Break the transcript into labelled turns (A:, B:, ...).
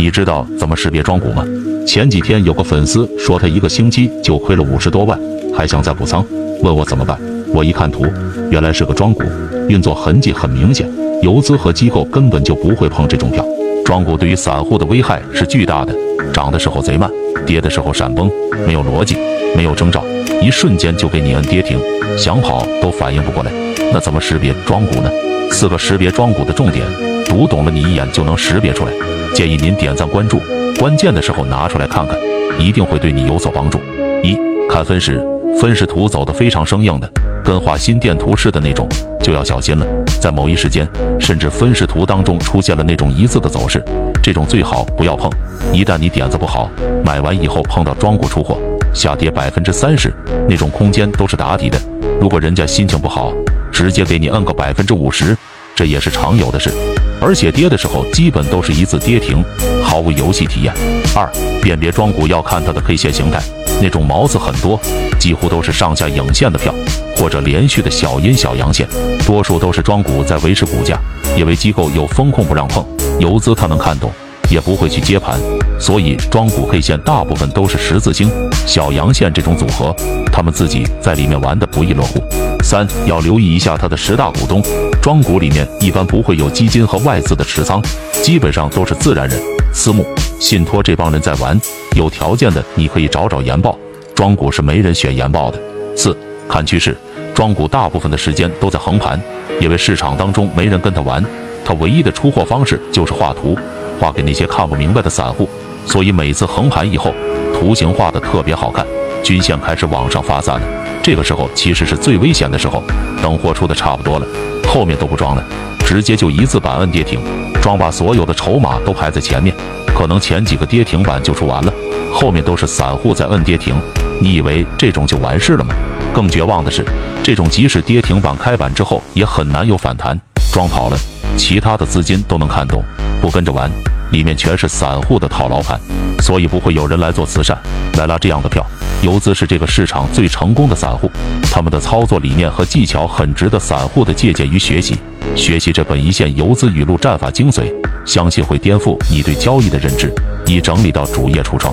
A: 你知道怎么识别庄股吗？前几天有个粉丝说他一个星期就亏了五十多万，还想再补仓，问我怎么办。我一看图，原来是个庄股，运作痕迹很明显，游资和机构根本就不会碰这种票。庄股对于散户的危害是巨大的，涨的时候贼慢，跌的时候闪崩，没有逻辑，没有征兆，一瞬间就给你摁跌停，想跑都反应不过来。那怎么识别庄股呢？四个识别庄股的重点，读懂了你一眼就能识别出来。建议您点赞关注，关键的时候拿出来看看，一定会对你有所帮助。一看分时，分时图走得非常生硬的，跟画心电图似的那种，就要小心了。在某一时间，甚至分时图当中出现了那种一字的走势，这种最好不要碰。一旦你点子不好，买完以后碰到庄股出货，下跌百分之三十，那种空间都是打底的。如果人家心情不好，直接给你摁个百分之五十，这也是常有的事。而且跌的时候基本都是一字跌停，毫无游戏体验。二，辨别庄股要看它的 K 线形态，那种毛子很多，几乎都是上下影线的票，或者连续的小阴小阳线，多数都是庄股在维持股价，因为机构有风控不让碰，游资他能看懂，也不会去接盘，所以庄股 K 线大部分都是十字星、小阳线这种组合，他们自己在里面玩的不亦乐乎。三要留意一下它的十大股东，庄股里面一般不会有基金和外资的持仓，基本上都是自然人、私募、信托这帮人在玩。有条件的你可以找找研报，庄股是没人选研报的。四看趋势，庄股大部分的时间都在横盘，因为市场当中没人跟他玩，他唯一的出货方式就是画图，画给那些看不明白的散户，所以每次横盘以后，图形画的特别好看，均线开始往上发散了。这个时候其实是最危险的时候，等货出的差不多了，后面都不装了，直接就一字板摁跌停，装把所有的筹码都排在前面，可能前几个跌停板就出完了，后面都是散户在摁跌停，你以为这种就完事了吗？更绝望的是，这种即使跌停板开板之后也很难有反弹，装跑了，其他的资金都能看懂，不跟着玩，里面全是散户的套牢盘，所以不会有人来做慈善，来拉这样的票。游资是这个市场最成功的散户，他们的操作理念和技巧很值得散户的借鉴与学习。学习这本一线游资语录战法精髓，相信会颠覆你对交易的认知。已整理到主页橱窗。